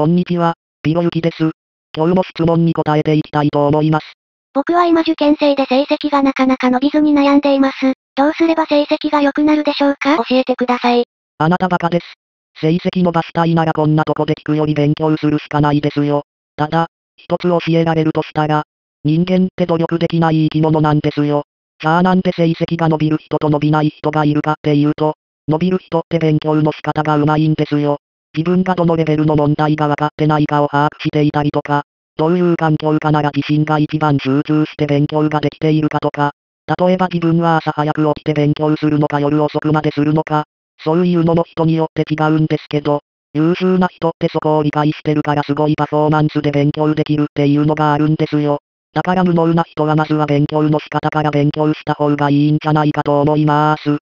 こんにちは、ピロユキです。今日も質問に答えていきたいと思います。僕は今受験生で成績がなかなか伸びずに悩んでいます。どうすれば成績が良くなるでしょうか？教えてください。あなたバカです。成績伸ばしたいならこんなとこで聞くより勉強するしかないですよ。ただ、一つ教えられるとしたら、人間って努力できない生き物なんですよ。じゃあなんで成績が伸びる人と伸びない人がいるかっていうと、伸びる人って勉強の仕方が上手いんですよ。自分がどのレベルの問題が分かってないかを把握していたりとか、どういう環境かなら自身が一番集中して勉強ができているかとか、例えば自分は朝早く起きて勉強するのか夜遅くまでするのか、そういうのも人によって違うんですけど、優秀な人ってそこを理解してるからすごいパフォーマンスで勉強できるっていうのがあるんですよ。だから無能な人はまずは勉強の仕方から勉強した方がいいんじゃないかと思います。